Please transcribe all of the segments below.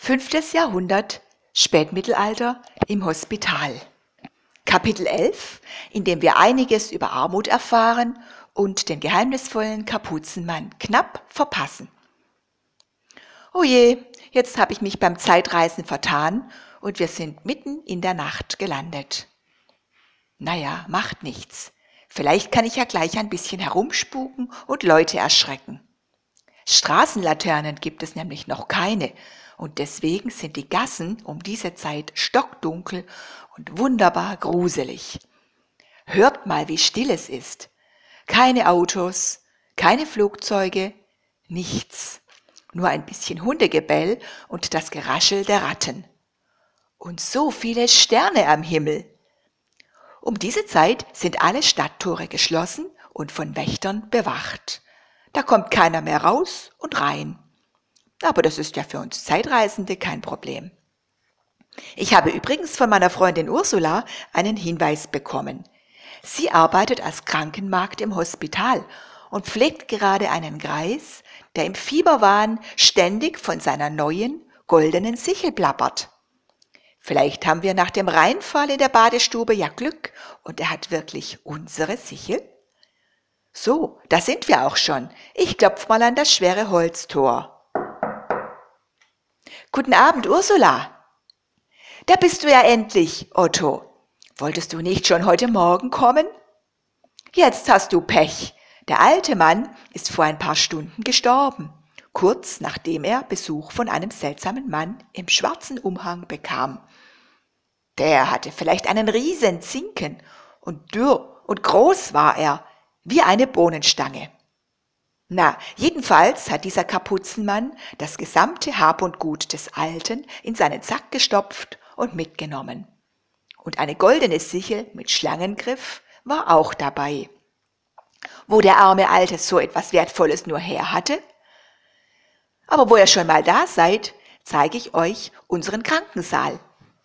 Fünftes Jahrhundert, Spätmittelalter im Hospital. Kapitel 11, in dem wir einiges über Armut erfahren und den geheimnisvollen Kapuzenmann knapp verpassen. Oh je, jetzt habe ich mich beim Zeitreisen vertan und wir sind mitten in der Nacht gelandet. Naja, macht nichts. Vielleicht kann ich ja gleich ein bisschen herumspuken und Leute erschrecken. Straßenlaternen gibt es nämlich noch keine und deswegen sind die Gassen um diese Zeit stockdunkel und wunderbar gruselig. Hört mal, wie still es ist. Keine Autos, keine Flugzeuge, nichts. Nur ein bisschen Hundegebell und das Geraschel der Ratten. Und so viele Sterne am Himmel. Um diese Zeit sind alle Stadttore geschlossen und von Wächtern bewacht. Da kommt keiner mehr raus und rein. Aber das ist ja für uns Zeitreisende kein Problem. Ich habe übrigens von meiner Freundin Ursula einen Hinweis bekommen. Sie arbeitet als Krankenmagd im Hospital und pflegt gerade einen Greis, der im Fieberwahn ständig von seiner neuen goldenen Sichel plappert. Vielleicht haben wir nach dem Reinfall in der Badestube ja Glück und er hat wirklich unsere Sichel? So, da sind wir auch schon. Ich klopf mal an das schwere Holztor. Guten Abend, Ursula. Da bist du ja endlich, Otto. Wolltest du nicht schon heute Morgen kommen? Jetzt hast du Pech. Der alte Mann ist vor ein paar Stunden gestorben, kurz nachdem er Besuch von einem seltsamen Mann im schwarzen Umhang bekam. Der hatte vielleicht einen riesen Zinken und dürr und groß war er, wie eine Bohnenstange. Na, jedenfalls hat dieser Kapuzenmann das gesamte Hab und Gut des Alten in seinen Sack gestopft und mitgenommen. Und eine goldene Sichel mit Schlangengriff war auch dabei. Wo der arme Alte so etwas Wertvolles nur her hatte? Aber wo ihr schon mal da seid, zeige ich euch unseren Krankensaal.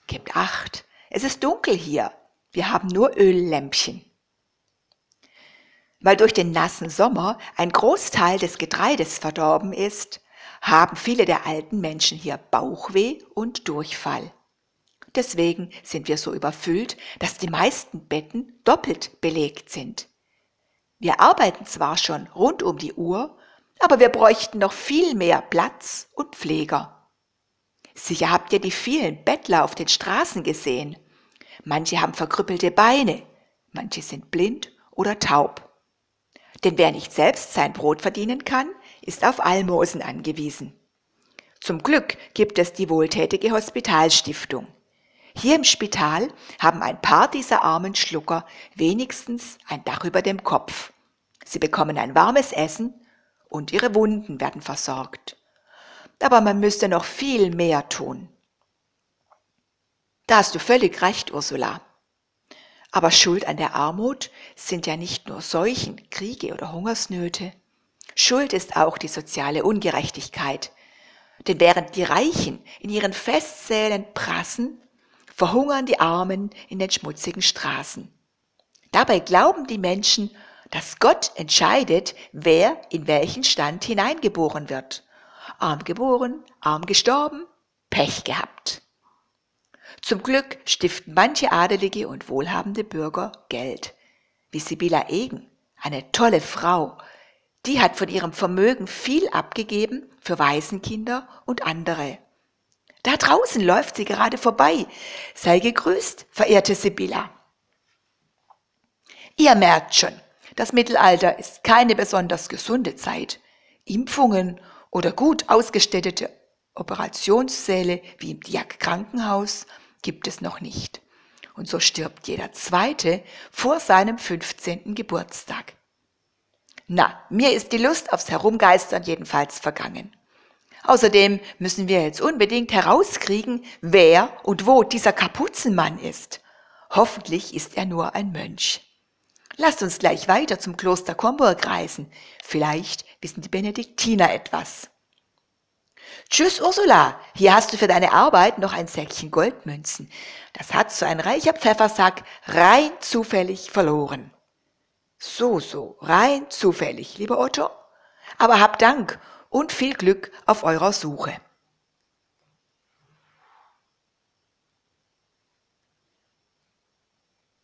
Gebt acht, es ist dunkel hier. Wir haben nur Öllämpchen. Weil durch den nassen Sommer ein Großteil des Getreides verdorben ist, haben viele der alten Menschen hier Bauchweh und Durchfall. Deswegen sind wir so überfüllt, dass die meisten Betten doppelt belegt sind. Wir arbeiten zwar schon rund um die Uhr, aber wir bräuchten noch viel mehr Platz und Pfleger. Sicher habt ihr die vielen Bettler auf den Straßen gesehen. Manche haben verkrüppelte Beine, manche sind blind oder taub. Denn wer nicht selbst sein Brot verdienen kann, ist auf Almosen angewiesen. Zum Glück gibt es die wohltätige Hospitalstiftung. Hier im Spital haben ein paar dieser armen Schlucker wenigstens ein Dach über dem Kopf. Sie bekommen ein warmes Essen und ihre Wunden werden versorgt. Aber man müsste noch viel mehr tun. Da hast du völlig recht, Ursula. Aber Schuld an der Armut sind ja nicht nur Seuchen, Kriege oder Hungersnöte. Schuld ist auch die soziale Ungerechtigkeit. Denn während die Reichen in ihren Festsälen prassen, verhungern die Armen in den schmutzigen Straßen. Dabei glauben die Menschen, dass Gott entscheidet, wer in welchen Stand hineingeboren wird. Arm geboren, arm gestorben, Pech gehabt. Zum Glück stiften manche adelige und wohlhabende Bürger Geld, wie Sibylla Egen, eine tolle Frau, die hat von ihrem Vermögen viel abgegeben für Waisenkinder und andere. Da draußen läuft sie gerade vorbei. Sei gegrüßt, verehrte Sibylla. Ihr merkt schon, das Mittelalter ist keine besonders gesunde Zeit. Impfungen oder gut ausgestattete Operationssäle wie im Diak Krankenhaus gibt es noch nicht. Und so stirbt jeder Zweite vor seinem 15. Geburtstag. Na, mir ist die Lust aufs Herumgeistern jedenfalls vergangen. Außerdem müssen wir jetzt unbedingt herauskriegen, wer und wo dieser Kapuzenmann ist. Hoffentlich ist er nur ein Mönch. Lasst uns gleich weiter zum Kloster Comburg reisen. Vielleicht wissen die Benediktiner etwas. Tschüss, Ursula. Hier hast du für deine Arbeit noch ein Säckchen Goldmünzen. Das hat so ein reicher Pfeffersack rein zufällig verloren. So, so, rein zufällig, lieber Otto. Aber hab Dank und viel Glück auf eurer Suche.